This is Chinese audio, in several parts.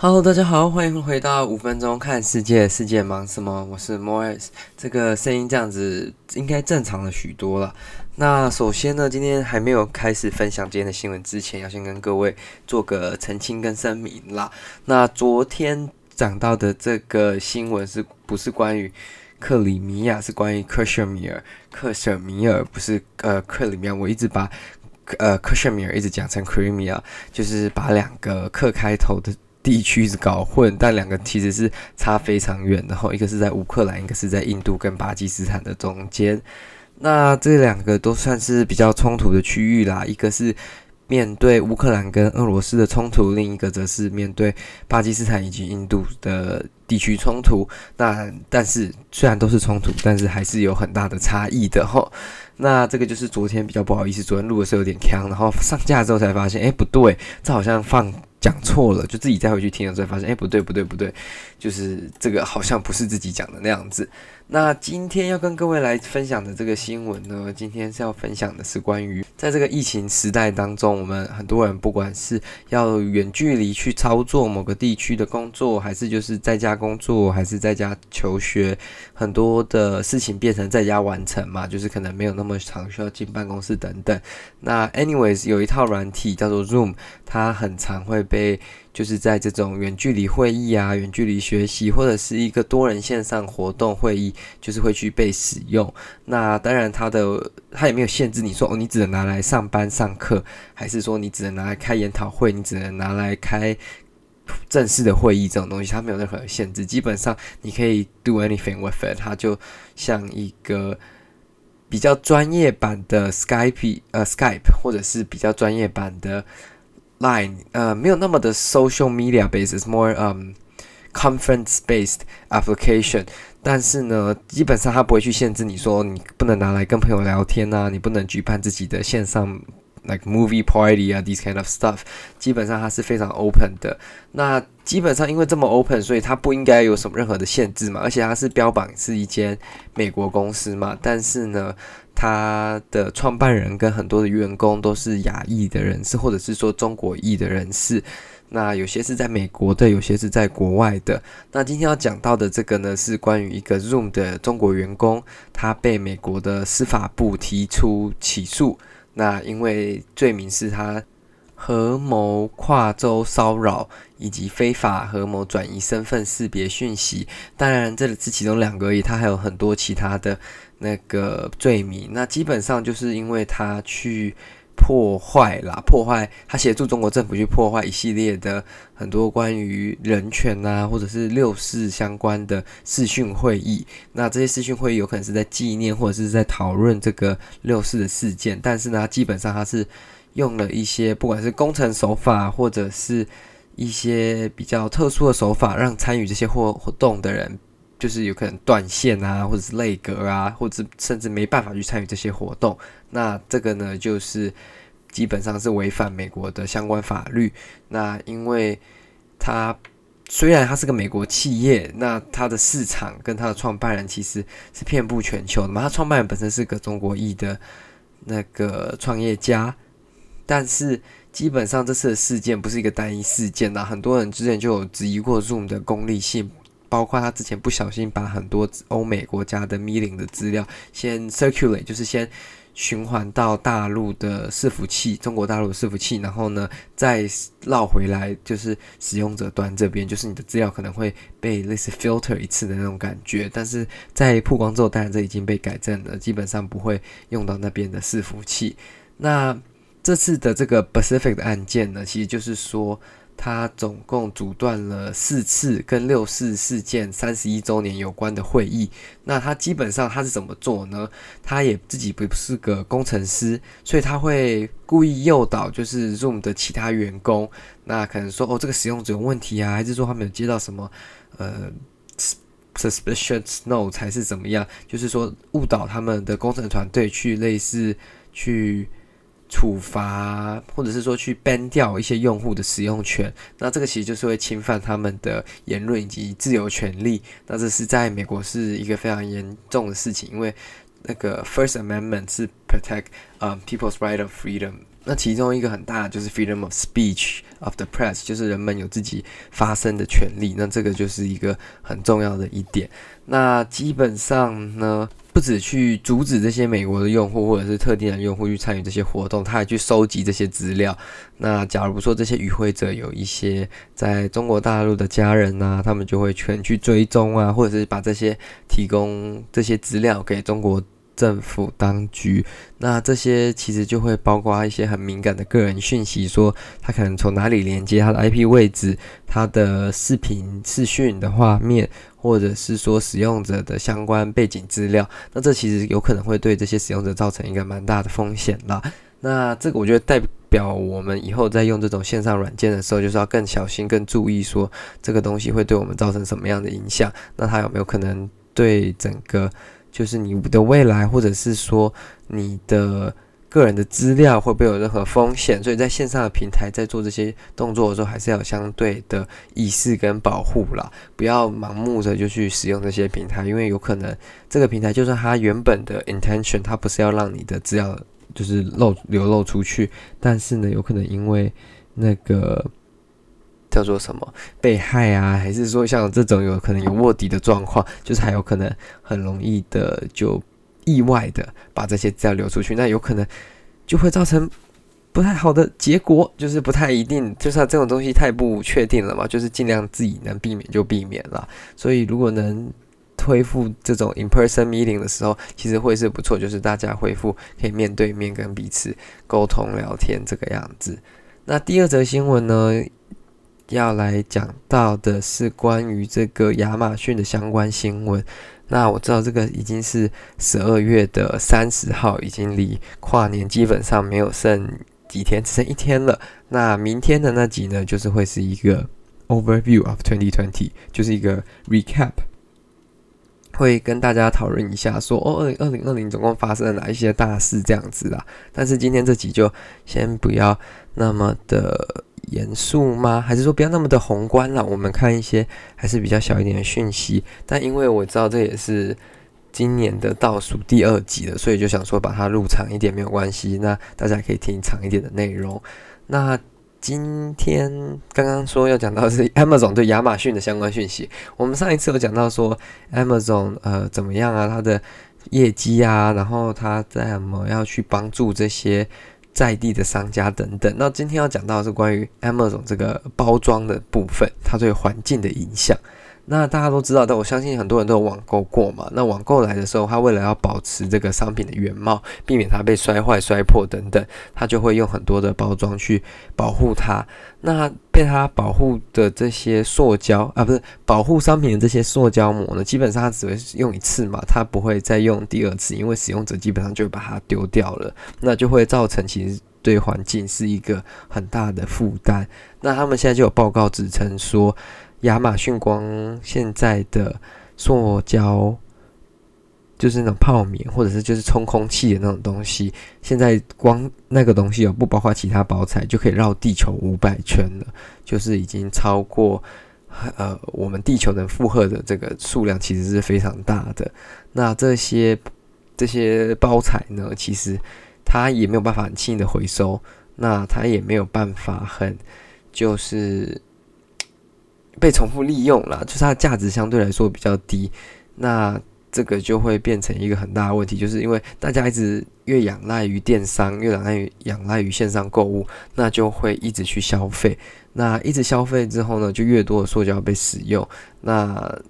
Hello，大家好，欢迎回到五分钟看世界，世界忙什么？我是 Morris，这个声音这样子应该正常了许多了。那首先呢，今天还没有开始分享今天的新闻之前，要先跟各位做个澄清跟声明啦。那昨天讲到的这个新闻是不是关于克里米亚？是关于克什米尔，克什米尔不是呃克里米亚，我一直把呃克什米尔一直讲成 Crimea，就是把两个克开头的。地区是搞混，但两个其实是差非常远的。然后一个是在乌克兰，一个是在印度跟巴基斯坦的中间。那这两个都算是比较冲突的区域啦。一个是面对乌克兰跟俄罗斯的冲突，另一个则是面对巴基斯坦以及印度的地区冲突。那但是虽然都是冲突，但是还是有很大的差异的吼。那这个就是昨天比较不好意思，昨天录的时候有点锵，然后上架之后才发现，哎，不对，这好像放。讲错了，就自己再回去听了之后发现，哎，不对不对不对，就是这个好像不是自己讲的那样子。那今天要跟各位来分享的这个新闻呢，今天是要分享的是关于在这个疫情时代当中，我们很多人不管是要远距离去操作某个地区的工作，还是就是在家工作，还是在家求学，很多的事情变成在家完成嘛，就是可能没有那么常需要进办公室等等。那 anyways 有一套软体叫做 Zoom，它很常会被。就是在这种远距离会议啊、远距离学习或者是一个多人线上活动会议，就是会去被使用。那当然，它的它也没有限制你说哦，你只能拿来上班上课，还是说你只能拿来开研讨会，你只能拿来开正式的会议这种东西，它没有任何限制。基本上你可以 do anything with it，它就像一个比较专业版的 Skype，呃，Skype，或者是比较专业版的。Line 呃，没有那么的 social media based，more um conference based application。但是呢，基本上它不会去限制你说你不能拿来跟朋友聊天啊，你不能举办自己的线上 like movie party 啊，these kind of stuff。基本上它是非常 open 的。那基本上因为这么 open，所以它不应该有什么任何的限制嘛。而且它是标榜是一间美国公司嘛，但是呢。它的创办人跟很多的员工都是亚裔的人士，或者是说中国裔的人士。那有些是在美国的，有些是在国外的。那今天要讲到的这个呢，是关于一个 Zoom 的中国员工，他被美国的司法部提出起诉。那因为罪名是他合谋跨州骚扰以及非法合谋转移身份识别讯息。当然，这里是其中两个而已，他还有很多其他的。那个罪名，那基本上就是因为他去破坏啦，破坏他协助中国政府去破坏一系列的很多关于人权啊，或者是六四相关的视讯会议。那这些视讯会议有可能是在纪念或者是在讨论这个六四的事件，但是呢，基本上他是用了一些不管是工程手法或者是一些比较特殊的手法，让参与这些活活动的人。就是有可能断线啊，或者是内阁啊，或者甚至没办法去参与这些活动。那这个呢，就是基本上是违反美国的相关法律。那因为它虽然它是个美国企业，那它的市场跟它的创办人其实是遍布全球的嘛。它创办人本身是个中国裔的那个创业家，但是基本上这次的事件不是一个单一事件呐。很多人之前就有质疑过 Zoom 的功利性。包括他之前不小心把很多欧美国家的 meeting 的资料先 circulate，就是先循环到大陆的伺服器，中国大陆的伺服器，然后呢再绕回来，就是使用者端这边，就是你的资料可能会被类似 filter 一次的那种感觉。但是在曝光之后，当然这已经被改正了，基本上不会用到那边的伺服器。那这次的这个 Pacific 的案件呢，其实就是说。他总共阻断了四次跟六四事件三十一周年有关的会议。那他基本上他是怎么做呢？他也自己不是个工程师，所以他会故意诱导，就是 Zoom 的其他员工。那可能说哦，这个使用者有问题啊，还是说他没有接到什么呃 suspicious note 才是怎么样？就是说误导他们的工程团队去类似去。处罚，或者是说去 ban 掉一些用户的使用权，那这个其实就是会侵犯他们的言论以及自由权利。那这是在美国是一个非常严重的事情，因为那个 First Amendment 是 protect 呃、people's right of freedom 那其中一个很大的就是 freedom of speech of the press，就是人们有自己发声的权利。那这个就是一个很重要的一点。那基本上呢，不止去阻止这些美国的用户或者是特定的用户去参与这些活动，他还去收集这些资料。那假如说这些与会者有一些在中国大陆的家人呐、啊，他们就会全去追踪啊，或者是把这些提供这些资料给中国。政府当局，那这些其实就会包括一些很敏感的个人讯息，说他可能从哪里连接他的 IP 位置，他的视频、视讯的画面，或者是说使用者的相关背景资料，那这其实有可能会对这些使用者造成一个蛮大的风险啦。那这个我觉得代表我们以后在用这种线上软件的时候，就是要更小心、更注意，说这个东西会对我们造成什么样的影响，那它有没有可能对整个。就是你的未来，或者是说你的个人的资料会不会有任何风险？所以在线上的平台在做这些动作的时候，还是要有相对的意识跟保护啦，不要盲目的就去使用这些平台，因为有可能这个平台就算它原本的 intention，它不是要让你的资料就是漏流漏出去，但是呢，有可能因为那个。叫做什么被害啊，还是说像这种有可能有卧底的状况，就是还有可能很容易的就意外的把这些资料流出去，那有可能就会造成不太好的结果，就是不太一定，就是这种东西太不确定了嘛，就是尽量自己能避免就避免了。所以如果能恢复这种 in-person meeting 的时候，其实会是不错，就是大家恢复可以面对面跟彼此沟通聊天这个样子。那第二则新闻呢？要来讲到的是关于这个亚马逊的相关新闻。那我知道这个已经是十二月的三十号，已经离跨年基本上没有剩几天，只剩一天了。那明天的那集呢，就是会是一个 overview of twenty twenty，就是一个 recap，会跟大家讨论一下说，哦，二零二零二零总共发生了哪一些大事这样子啦。但是今天这集就先不要那么的。严肃吗？还是说不要那么的宏观了？我们看一些还是比较小一点的讯息。但因为我知道这也是今年的倒数第二集了，所以就想说把它录长一点没有关系。那大家可以听长一点的内容。那今天刚刚说要讲到是 Amazon 对亚马逊的相关讯息。我们上一次有讲到说 Amazon 呃怎么样啊，它的业绩啊，然后它怎么要去帮助这些。在地的商家等等，那今天要讲到是关于 Amazon 这个包装的部分，它对环境的影响。那大家都知道，但我相信很多人都有网购过嘛。那网购来的时候，他为了要保持这个商品的原貌，避免它被摔坏、摔破等等，他就会用很多的包装去保护它。那被它保护的这些塑胶啊，不是保护商品的这些塑胶膜呢，基本上它只会用一次嘛，它不会再用第二次，因为使用者基本上就把它丢掉了，那就会造成其实对环境是一个很大的负担。那他们现在就有报告指称说。亚马逊光现在的塑胶，就是那种泡棉，或者是就是充空气的那种东西，现在光那个东西哦，不包括其他包材，就可以绕地球五百圈了，就是已经超过呃我们地球能负荷的这个数量，其实是非常大的。那这些这些包材呢，其实它也没有办法很轻易的回收，那它也没有办法很就是。被重复利用了，就是它的价值相对来说比较低，那这个就会变成一个很大的问题，就是因为大家一直越仰赖于电商，越仰赖于仰赖于线上购物，那就会一直去消费，那一直消费之后呢，就越多的塑胶被使用。那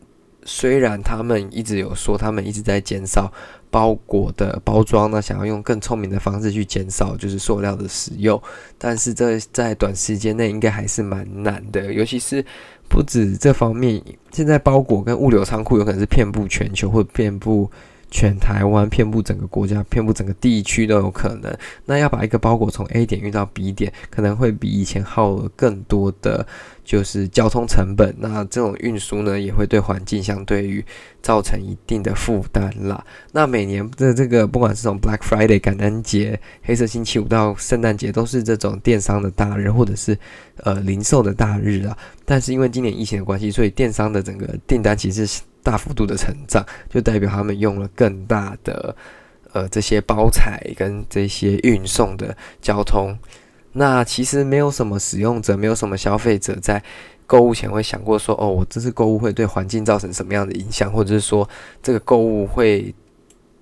虽然他们一直有说，他们一直在减少包裹的包装呢，想要用更聪明的方式去减少就是塑料的使用，但是这在短时间内应该还是蛮难的，尤其是。不止这方面，现在包裹跟物流仓库有可能是遍布全球，或遍布全台湾，遍布整个国家，遍布整个地区都有可能。那要把一个包裹从 A 点运到 B 点，可能会比以前耗了更多的。就是交通成本，那这种运输呢，也会对环境相对于造成一定的负担啦。那每年的这个，不管是从 Black Friday 感恩节、黑色星期五到圣诞节，都是这种电商的大日，或者是呃零售的大日啊。但是因为今年疫情的关系，所以电商的整个订单其实是大幅度的成长，就代表他们用了更大的。呃这些包材跟这些运送的交通。那其实没有什么使用者，没有什么消费者在购物前会想过说，哦，我这次购物会对环境造成什么样的影响，或者是说这个购物会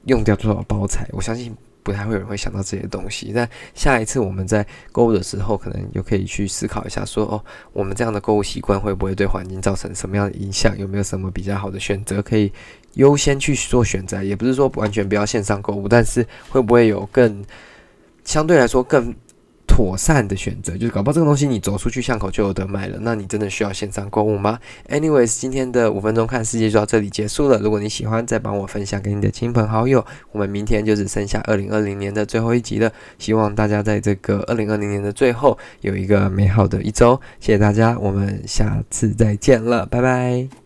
用掉多少包材？我相信不太会有人会想到这些东西。那下一次我们在购物的时候，可能又可以去思考一下，说，哦，我们这样的购物习惯会不会对环境造成什么样的影响？有没有什么比较好的选择可以优先去做选择？也不是说完全不要线上购物，但是会不会有更相对来说更妥善的选择，就是搞不好这个东西你走出去巷口就有得卖了，那你真的需要线上购物吗？Anyways，今天的五分钟看世界就到这里结束了。如果你喜欢，再帮我分享给你的亲朋好友。我们明天就只剩下二零二零年的最后一集了，希望大家在这个二零二零年的最后有一个美好的一周。谢谢大家，我们下次再见了，拜拜。